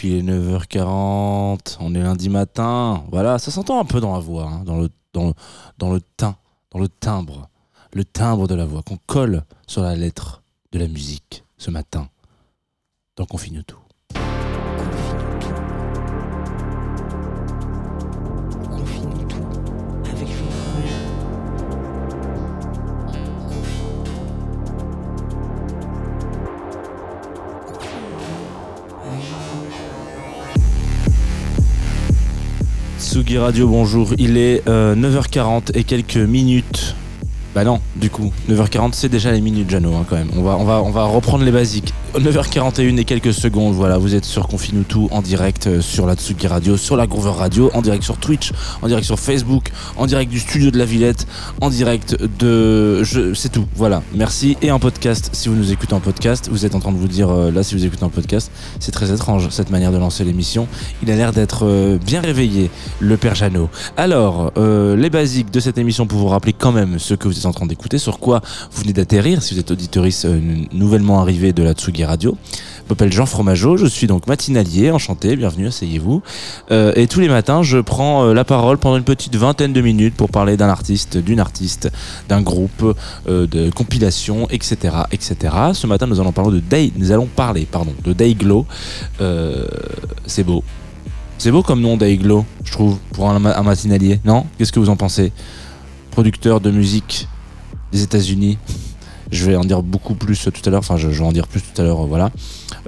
l'équipe, il est 9h40, on est lundi matin. Voilà, ça s'entend un peu dans la voix, hein, dans, le, dans, dans le teint, dans le timbre, le timbre de la voix qu'on colle sur la lettre de la musique ce matin dans Confine tout. Radio, bonjour. Il est 9h40 euh, et quelques minutes. Bah non, du coup, 9h40 c'est déjà les minutes Jano hein, quand même. On va, reprendre les basiques. 9h41 et quelques secondes, voilà, vous êtes sur Confine tout en direct euh, sur la Tsugi Radio, sur la Groover Radio, en direct sur Twitch, en direct sur Facebook, en direct du studio de la Villette, en direct de... C'est tout, voilà, merci. Et en podcast, si vous nous écoutez en podcast, vous êtes en train de vous dire, euh, là si vous écoutez en podcast, c'est très étrange cette manière de lancer l'émission. Il a l'air d'être euh, bien réveillé, le père Jeannot. Alors, les basiques de cette émission pour vous rappeler quand même ce que vous êtes en train d'écouter, sur quoi vous venez d'atterrir, si vous êtes auditoriste nouvellement arrivé de la Tsugi Radio. Je m'appelle Jean Fromageau, je suis donc matinalier, enchanté, bienvenue, asseyez-vous. Euh, et tous les matins, je prends euh, la parole pendant une petite vingtaine de minutes pour parler d'un artiste, d'une artiste, d'un groupe, euh, de compilation, etc., etc. Ce matin, nous allons parler de Day, nous allons parler, pardon, de Dayglow. c'est beau. C'est beau comme nom Dayglow, je trouve, pour un matinalier, non? Qu'est-ce que vous en pensez? Producteur de musique des États-Unis. Je vais en dire beaucoup plus tout à l'heure. Enfin, je, vais en dire plus tout à l'heure. Voilà.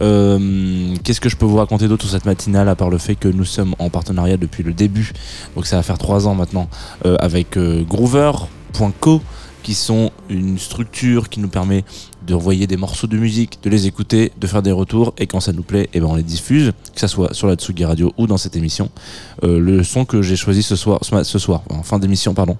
Euh, qu'est-ce que je peux vous raconter d'autre sur cette matinale à part le fait que nous sommes en partenariat depuis le début? Donc ça va faire trois ans maintenant euh, avec euh, Groover.co qui sont une structure qui nous permet de envoyer des morceaux de musique, de les écouter, de faire des retours et quand ça nous plaît, et eh ben on les diffuse, que ça soit sur la Tsugi Radio ou dans cette émission. le son que j'ai choisi ce soir, ce soir, en fin d'émission, pardon,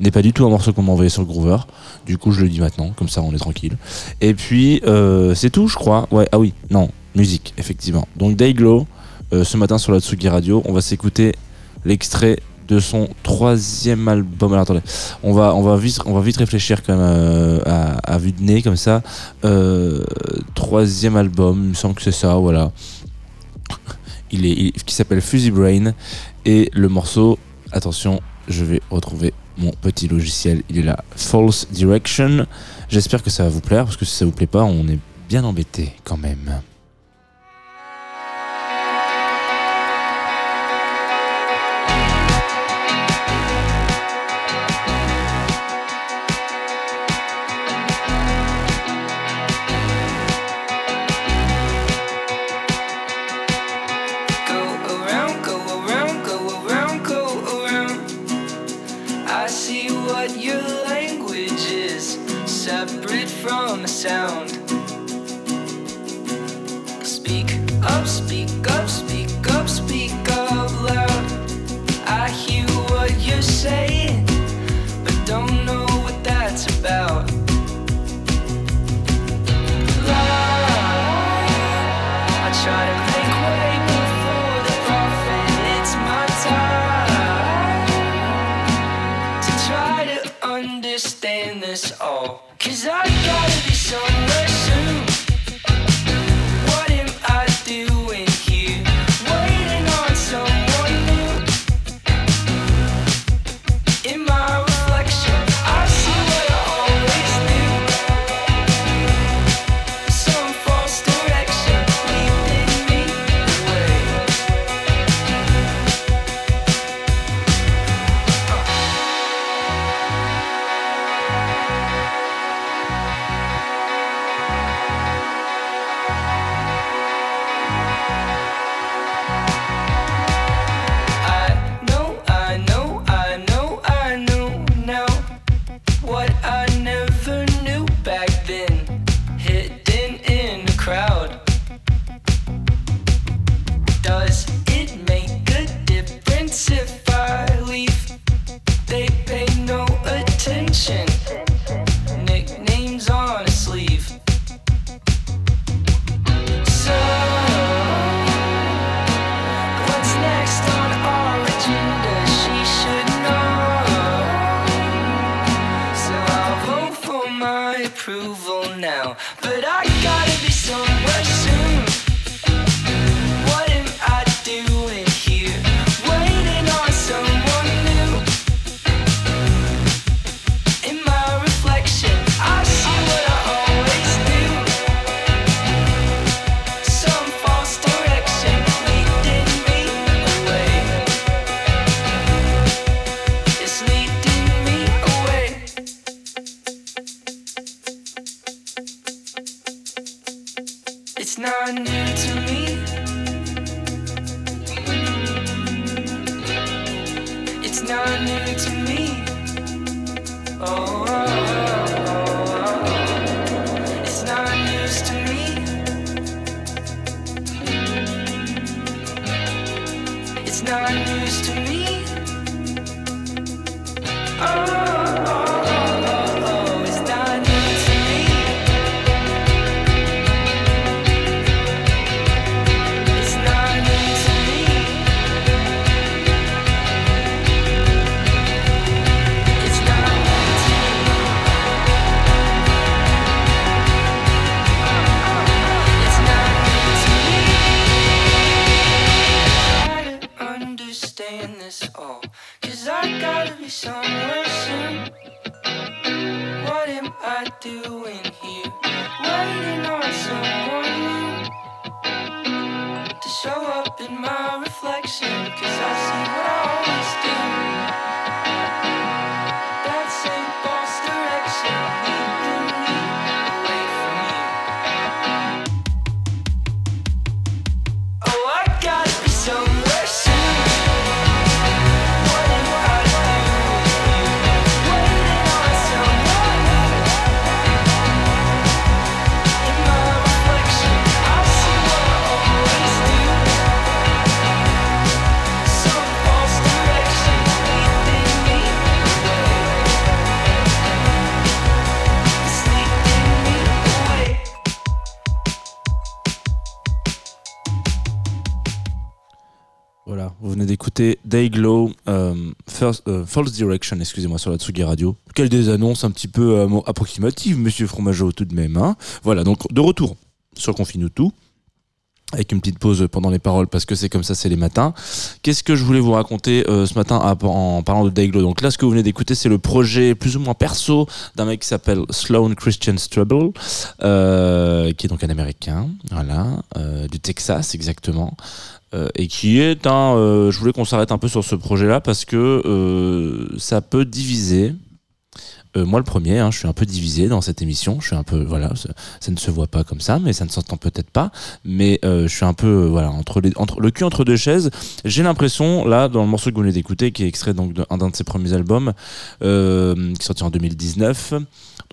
n'est pas du tout un morceau qu'on m'a envoyé sur Groover. Du coup, je le dis maintenant, comme ça on est tranquille. Et puis, euh, c'est tout, je crois. Ouais, ah oui, non, musique, effectivement. Donc, Dayglow, euh, ce matin sur la Tsugi Radio, on va s'écouter l'extrait de son troisième album. Alors attendez, on va, on va, vite, on va vite réfléchir euh, à, vue de nez comme ça. troisième album, il me semble que c'est ça, voilà. Il est, qui s'appelle Fuzzy Brain et le morceau, attention, je vais retrouver mon petit logiciel. Il est là, False Direction. J'espère que ça va vous plaire, parce que si ça vous plaît pas, on est bien embêté quand même. understand this all. Cause I gotta be somewhere soon. Day Dayglow, euh, euh, False Direction, excusez-moi, sur la Tsugi Radio. Quelle des annonces un petit peu euh, approximatives, monsieur Fromageau, tout de même. Hein voilà, donc de retour sur Confine tout avec une petite pause pendant les paroles parce que c'est comme ça, c'est les matins. Qu'est-ce que je voulais vous raconter ce matin en parlant de Dayglow Donc là, ce que vous venez d'écouter, c'est le projet plus ou moins perso d'un mec qui s'appelle Sloan Christian Strubble, qui est donc un Américain, voilà, du Texas exactement. Euh, et qui est un. Euh, je voulais qu'on s'arrête un peu sur ce projet-là parce que euh, ça peut diviser. Moi, le premier, hein, je suis un peu divisé dans cette émission. Je suis un peu, voilà, ça, ne se voit pas comme ça, mais ça ne s'entend peut-être pas. Mais je suis un peu, voilà, entre, les, entre le cul entre deux chaises. J'ai l'impression, là, dans le morceau que vous venez d'écouter, qui est extrait donc d'un de, de ses premiers albums, qui est sorti en 2019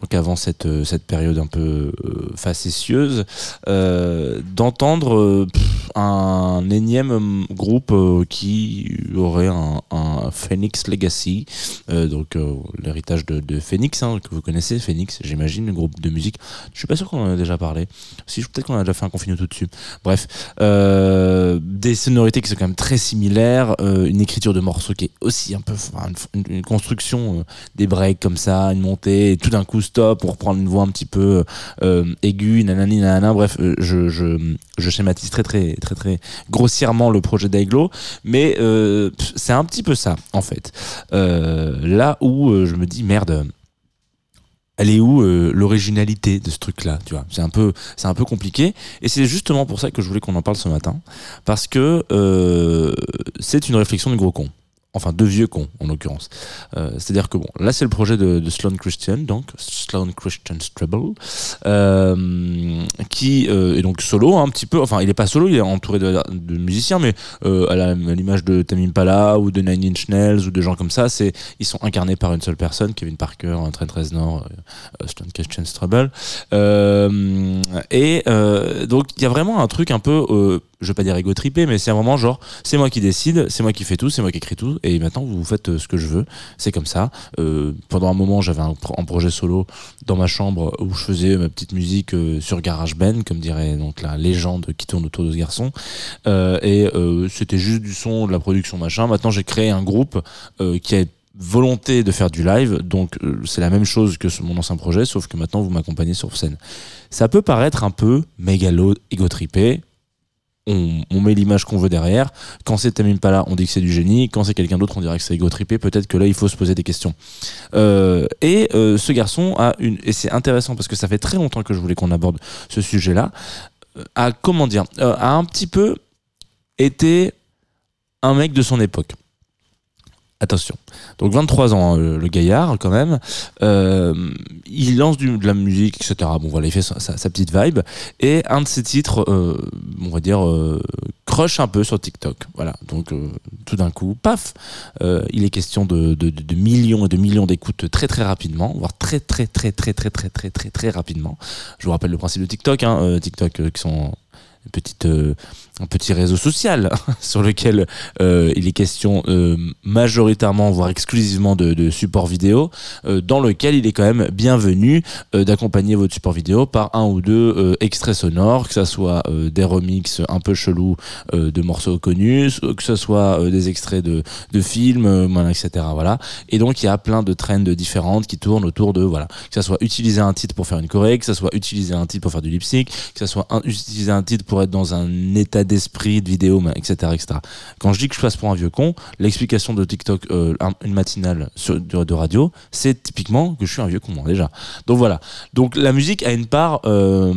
donc avant cette, euh, cette période un peu euh, facétieuse, euh, d'entendre un énième groupe qui aurait un, Phoenix Legacy, donc l'héritage de, Phoenix, hein, que vous connaissez, Phoenix, j'imagine, le groupe de musique. Je suis pas sûr qu'on en a déjà parlé. Si, peut-être qu'on a déjà fait un confinement tout dessus. Bref, des sonorités qui sont quand même très similaires, une écriture de morceaux qui est aussi un peu, une, construction, des breaks comme ça, une montée, et tout d'un coup stop pour prendre une voix un petit peu euh, aiguë, nanani, nanana. Bref, euh, je, je, je, schématise très, très, très, grossièrement le projet d'Aiglo, mais euh, c'est un petit peu ça, en fait. là où je me dis, merde elle est où l'originalité de ce truc là tu vois? C'est un peu c'est un peu compliqué et c'est justement pour ça que je voulais qu'on en parle ce matin parce que c'est une réflexion de gros con enfin deux vieux cons en l'occurrence. Euh, c'est-à-dire que bon, là c'est le projet de, Sloan Christian, donc Sloan Christian Stribble, euh, qui euh, est donc solo un petit peu. Enfin, il est pas solo, il est entouré de, musiciens, mais euh, à l'image de Tamim Pala ou de Nine Inch Nails ou de gens comme ça, c'est ils sont incarnés par une seule personne, Kevin Parker, Trent Reznor, Sloan Christian Stribble, et donc il y a vraiment un truc un peu je veux pas dire égo tripé, mais c'est un moment genre, c'est moi qui décide, c'est moi qui fais tout, c'est moi qui écris tout, et maintenant vous faites euh, ce que je veux. C'est comme ça. Euh, pendant un moment, j'avais un, projet solo dans ma chambre où je faisais ma petite musique euh, sur GarageBand, comme dirait donc la légende qui tourne autour de ce garçon. et c'était juste du son, de la production, machin. Maintenant, j'ai créé un groupe qui a volonté de faire du live, donc c'est la même chose que mon ancien projet, sauf que maintenant vous m'accompagnez sur scène. Ça peut paraître un peu mégalo, égotripé, on, met l'image qu'on veut derrière. Quand c'est Tamim Pala, on dit que c'est du génie. Quand c'est quelqu'un d'autre, on dirait que c'est égo-trippé. Peut-être que là, il faut se poser des questions. Euh, et euh, ce garçon a une, et c'est intéressant parce que ça fait très longtemps que je voulais qu'on aborde ce sujet-là, euh, a, comment dire, a un petit peu été un mec de son époque. Attention. Donc 23 ans, hein, le, gaillard quand même. Euh, il lance de la musique, etc. Bon voilà, il fait sa, petite vibe. Et un de ses titres, euh, on va dire, euh, crush un peu sur TikTok. Voilà. Donc tout d'un coup, paf, il est question de, millions et de millions d'écoutes très très rapidement, voire très très très très très très très très très rapidement. Je vous rappelle le principe de TikTok. Hein, TikTok qui sont une petite un petit réseau social sur lequel euh, il est question euh, majoritairement, voire exclusivement de, de support vidéo, euh, dans lequel il est quand même bienvenu d'accompagner votre support vidéo par un ou deux extraits sonores, que ce soit des remixes un peu chelous de morceaux connus, que ce soit des extraits de, de films, etc. Voilà. Et donc il y a plein de trends différentes qui tournent autour de voilà, que ce soit utiliser un titre pour faire une choré, que ce soit utiliser un titre pour faire du lip sync, que ce soit utiliser un titre pour être dans un état d'esprit, de vidéo, etc., etc. Quand je dis que je passe pour un vieux con, l'explication de TikTok, euh, une matinale sur, de, radio, c'est typiquement que je suis un vieux con, moi, déjà. Donc voilà. Donc la musique a une part euh,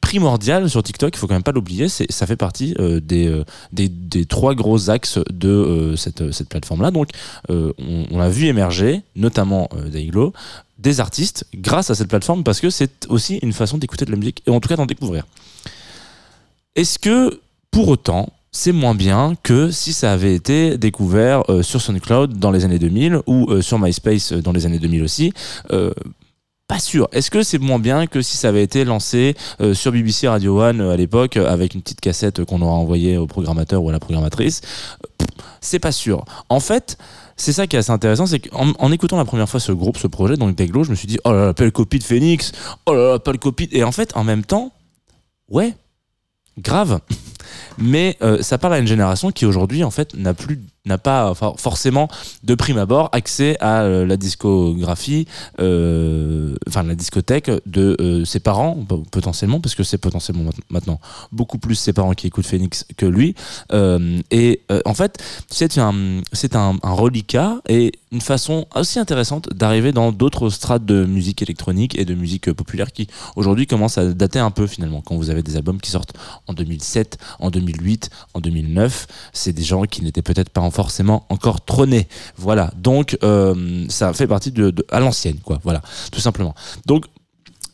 primordiale sur TikTok, il faut quand même pas l'oublier, ça fait partie euh, des, des, trois gros axes de cette, cette plateforme-là. Donc on, on a vu émerger, notamment Daiglo, des artistes grâce à cette plateforme parce que c'est aussi une façon d'écouter de la musique et en tout cas d'en découvrir. Est-ce que pour autant, c'est moins bien que si ça avait été découvert euh, sur SoundCloud dans les années 2000 ou euh, sur MySpace dans les années 2000 aussi. Euh, pas sûr. Est-ce que c'est moins bien que si ça avait été lancé euh, sur BBC Radio One à l'époque avec une petite cassette qu'on aura envoyée au programmateur ou à la programmatrice? C'est pas sûr. En fait, c'est ça qui est assez intéressant, c'est qu'en en écoutant la première fois ce groupe, ce projet, donc Deglo, je me suis dit oh là là, belle copie de Phoenix, oh là là, belle copie. Et en fait, en même temps, ouais, grave. Mais euh, ça parle à une génération qui aujourd'hui en fait n'a plus n'a pas forcément de prime abord accès à euh, la discographie, euh, enfin la discothèque de euh, ses parents potentiellement, parce que c'est potentiellement maintenant beaucoup plus ses parents qui écoutent Phoenix que lui. Et en fait, c'est un, c'est un, un reliquat et une façon aussi intéressante d'arriver dans d'autres strates de musique électronique et de musique populaire qui aujourd'hui commencent à dater un peu finalement. Quand vous avez des albums qui sortent en 2007, en 2008, en 2009, c'est des gens qui n'étaient peut-être pas en forcément encore trôné. Voilà. Donc, euh, ça fait partie de à l'ancienne, quoi. Voilà. Tout simplement. Donc,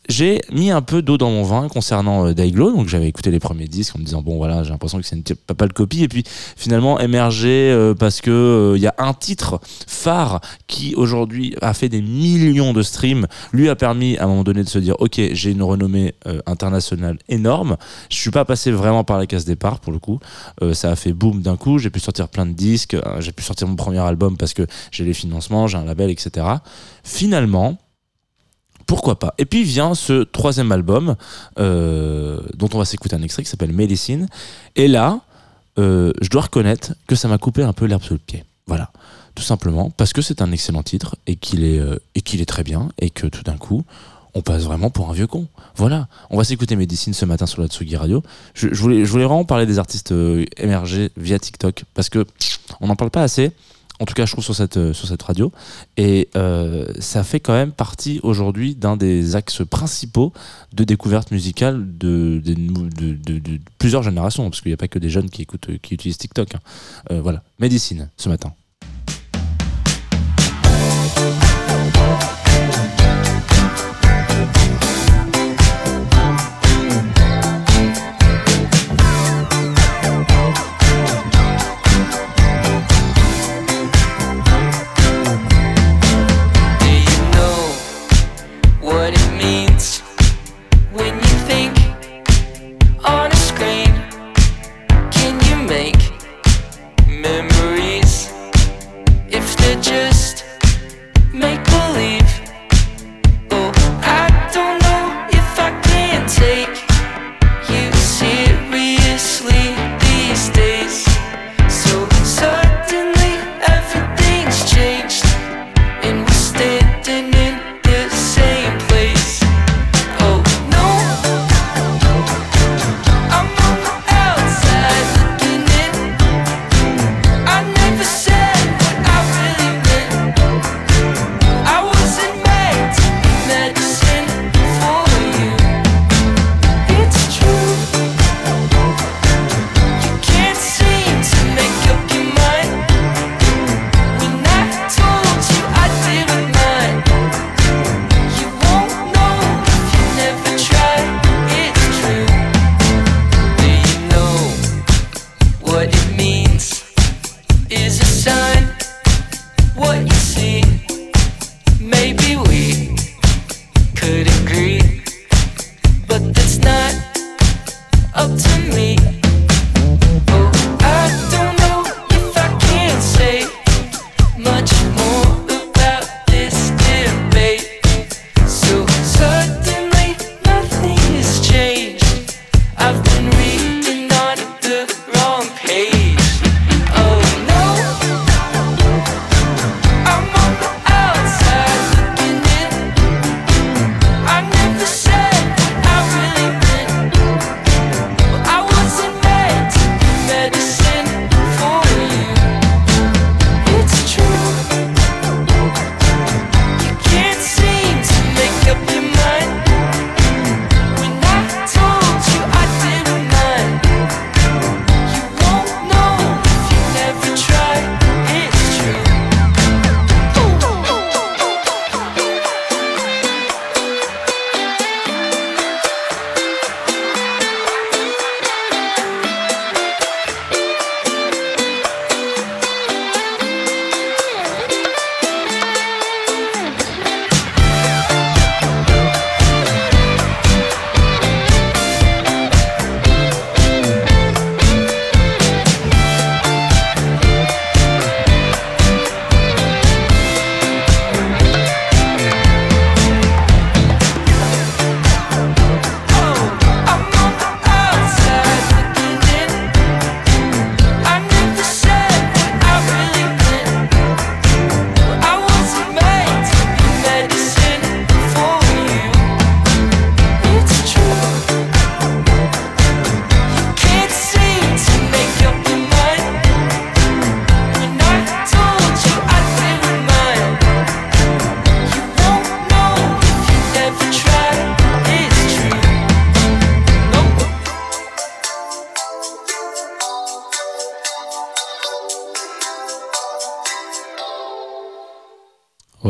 j'ai mis un peu d'eau dans mon vin concernant euh, Daiglo. Donc j'avais écouté les premiers disques en me disant bon voilà j'ai l'impression que c'est une pas, pas de copie et puis finalement émergé euh, parce que il euh, y a un titre phare qui aujourd'hui a fait des millions de streams lui a permis à un moment donné de se dire ok j'ai une renommée euh, internationale énorme. Je suis pas passé vraiment par la case départ pour le coup. Ça a fait boom d'un coup. J'ai pu sortir plein de disques. J'ai pu sortir mon premier album parce que j'ai les financements, j'ai un label etc. Finalement pourquoi pas Et puis vient ce troisième album euh, dont on va s'écouter un extrait qui s'appelle Medicine. Et là, euh, je dois reconnaître que ça m'a coupé un peu l'herbe sous le pied. Voilà, tout simplement parce que c'est un excellent titre et qu'il est euh, est très bien et que tout d'un coup on passe vraiment pour un vieux con. Voilà, on va s'écouter Medicine ce matin sur la Tsugi Radio. Je, voulais, je voulais vraiment parler des artistes émergés via TikTok parce que on n'en parle pas assez en tout cas je trouve sur cette, sur cette radio. Et euh, ça fait quand même partie aujourd'hui d'un des axes principaux de découverte musicale de, plusieurs générations, parce qu'il n'y a pas que des jeunes qui, écoutent, qui utilisent TikTok. Hein. Euh, voilà, Médecine ce matin.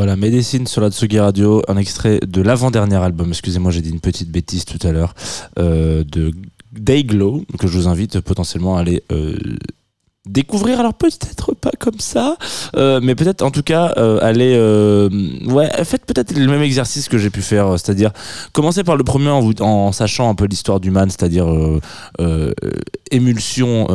Voilà, Médecine sur la Tsugi Radio, un extrait de l'avant-dernier album, excusez-moi j'ai dit une petite bêtise tout à l'heure, euh, de Dayglow, que je vous invite potentiellement à aller euh, découvrir. Alors peut-être pas comme ça euh, mais peut-être en tout cas euh, ouais faites peut-être le même exercice que j'ai pu faire c'est-à-dire commencer par le premier en, en sachant un peu l'histoire du man c'est-à-dire émulsion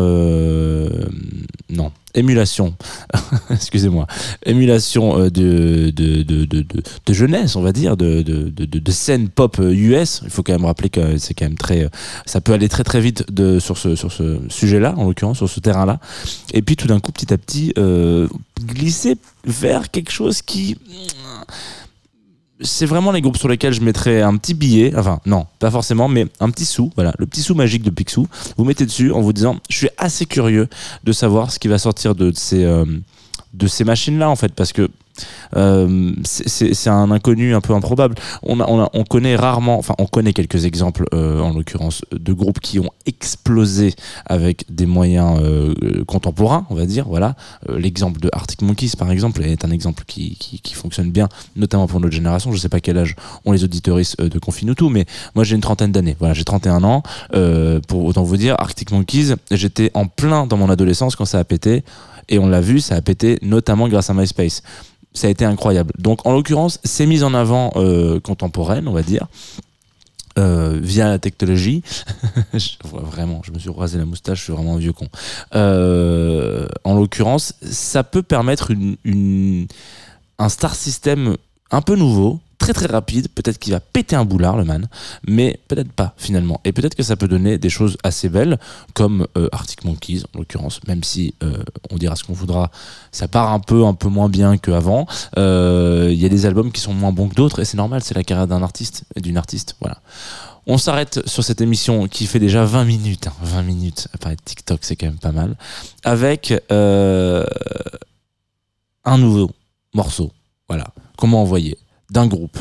non émulation, excusez-moi, émulation euh, de, de, de, de, jeunesse, on va dire, de, de, scène pop US. Il faut quand même rappeler que c'est quand même très, ça peut aller très très vite de, sur ce, sur ce sujet-là, en l'occurrence, sur ce terrain-là. Et puis tout d'un coup, petit à petit, euh, glisser vers quelque chose qui c'est vraiment les groupes sur lesquels je mettrais un petit billet, enfin non, pas forcément, mais un petit sou, voilà, le petit sou magique de Picsou. Vous mettez dessus en vous disant, je suis assez curieux de savoir ce qui va sortir de ces, euh, de ces machines-là en fait, parce que c'est un inconnu un peu improbable. On, connaît rarement, enfin on connaît quelques exemples euh, en l'occurrence de groupes qui ont explosé avec des moyens euh, contemporains, on va dire. Voilà, euh, l'exemple de Arctic Monkeys par exemple est un exemple qui, fonctionne bien, notamment pour notre génération. Je sais pas quel âge ont les auditoristes de Confine tout, mais moi j'ai une trentaine d'années. Voilà, j'ai 31 ans. pour autant vous dire, Arctic Monkeys, j'étais en plein dans mon adolescence quand ça a pété. Et on l'a vu, ça a pété notamment grâce à MySpace ça a été incroyable. Donc en l'occurrence, c'est mise en avant euh, contemporaine, on va dire. Euh, via la technologie. je vois vraiment, je me suis rasé la moustache, je suis vraiment un vieux con. Euh, en l'occurrence, ça peut permettre une, un star system un peu nouveau, très très rapide, peut-être qu'il va péter un boulard le man, mais peut-être pas finalement. Et peut-être que ça peut donner des choses assez belles, comme euh, Arctic Monkeys en l'occurrence, même si euh, on dira ce qu'on voudra, ça part un peu un peu moins bien qu'avant. Il euh, y a des albums qui sont moins bons que d'autres, et c'est normal, c'est la carrière d'un artiste et d'une artiste. Voilà. On s'arrête sur cette émission qui fait déjà 20 minutes, hein, 20 minutes, à TikTok c'est quand même pas mal, avec un nouveau morceau. Voilà, comment envoyer? D'un groupe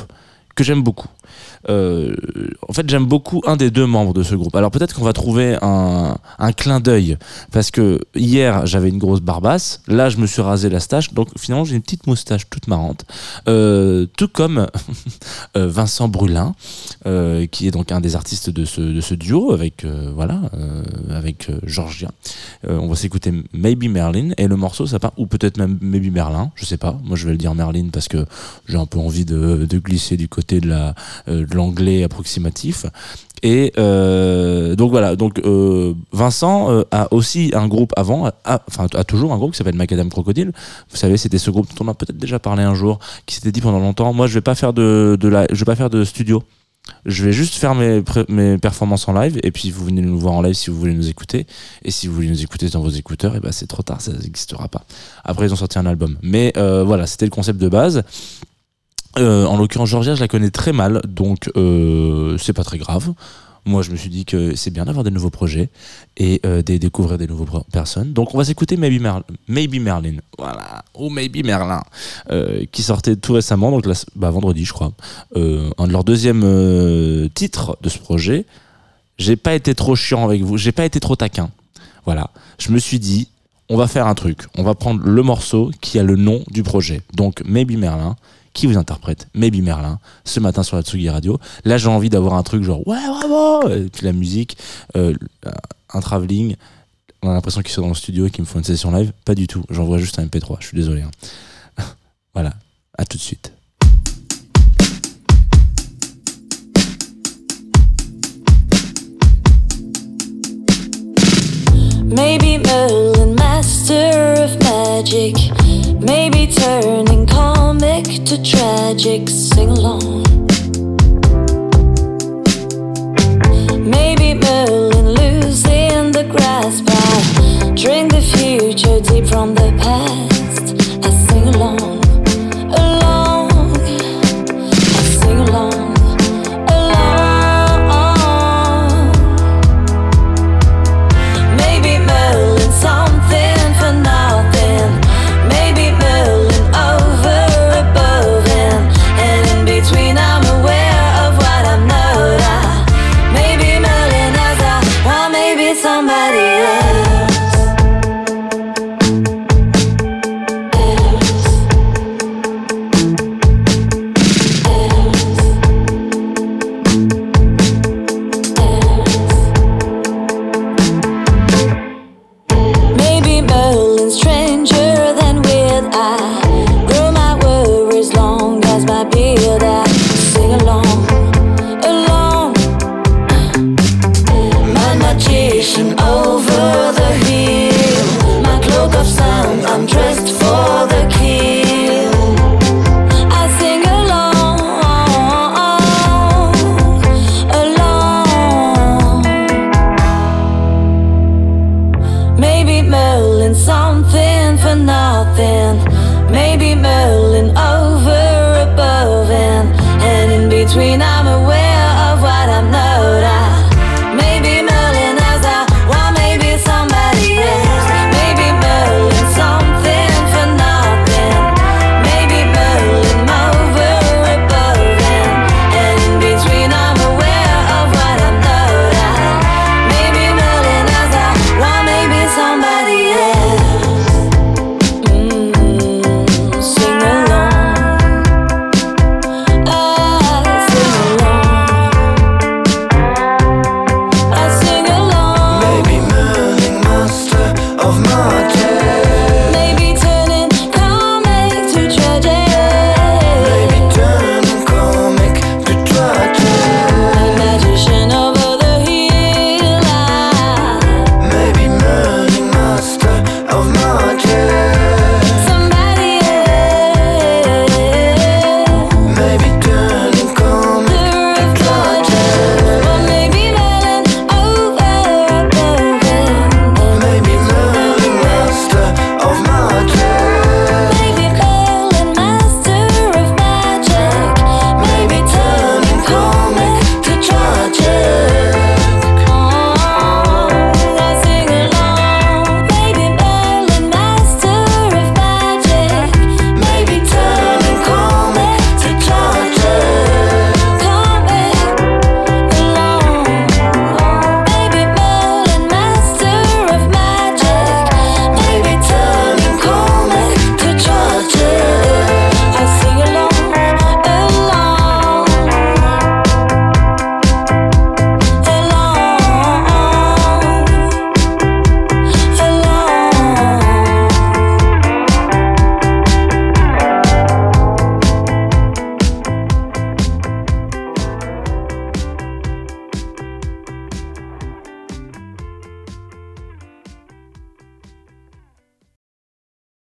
que j'aime beaucoup. Euh, en fait, j'aime beaucoup un des deux membres de ce groupe. Alors peut-être qu'on va trouver un, un clin d'œil parce que hier j'avais une grosse barbasse, là je me suis rasé la stache, donc finalement j'ai une petite moustache toute marrante. Euh, tout comme euh, Vincent Brulin, qui est donc un des artistes de ce, de ce duo avec voilà avec Georgia. on va s'écouter Maybe Merlin et le morceau ça part ou peut-être même Maybe Merlin, je sais pas. Moi je vais le dire Merlin parce que j'ai un peu envie de, de glisser du côté de la de l'anglais approximatif. Et euh, donc voilà, donc euh, Vincent euh, a aussi un groupe avant, enfin a toujours un groupe qui s'appelle Macadam Crocodile. Vous savez, c'était ce groupe dont on a peut-être déjà parlé un jour, qui s'était dit pendant longtemps, moi je vais pas faire de, je vais pas faire de studio. Je vais juste faire mes, mes performances en live et puis vous venez nous voir en live si vous voulez nous écouter. Et si vous voulez nous écouter dans vos écouteurs, et ben c'est trop tard, ça n'existera pas. Après ils ont sorti un album. Mais euh, voilà, c'était le concept de base. Euh, en l'occurrence, Georgia, je la connais très mal, donc euh, c'est pas très grave. Moi, je me suis dit que c'est bien d'avoir des nouveaux projets et euh, de découvrir des nouvelles personnes. Donc, on va s'écouter Maybe, Merl Maybe Merlin, voilà, ou Maybe Merlin, euh, qui sortait tout récemment, donc bah, vendredi, je crois. Un de leurs deuxièmes titres de ce projet. J'ai pas été trop chiant avec vous, j'ai pas été trop taquin. Voilà, je me suis dit, on va faire un truc. On va prendre le morceau qui a le nom du projet. Donc, Maybe Merlin qui vous interprète Maybe Merlin ce matin sur la Tsugi Radio. Là, j'ai envie d'avoir un truc genre ouais, bravo Et puis la musique, euh, un travelling. On a l'impression qu'ils sont dans le studio et qu'ils me font une session live. Pas du tout. J'envoie juste un MP3. Je suis désolé. Hein. voilà. À tout de suite. Maybe Merlin, master of magic. Maybe turning comic to tragic. Sing along. Maybe Merlin losing the grasp. I drink the future deep from the past.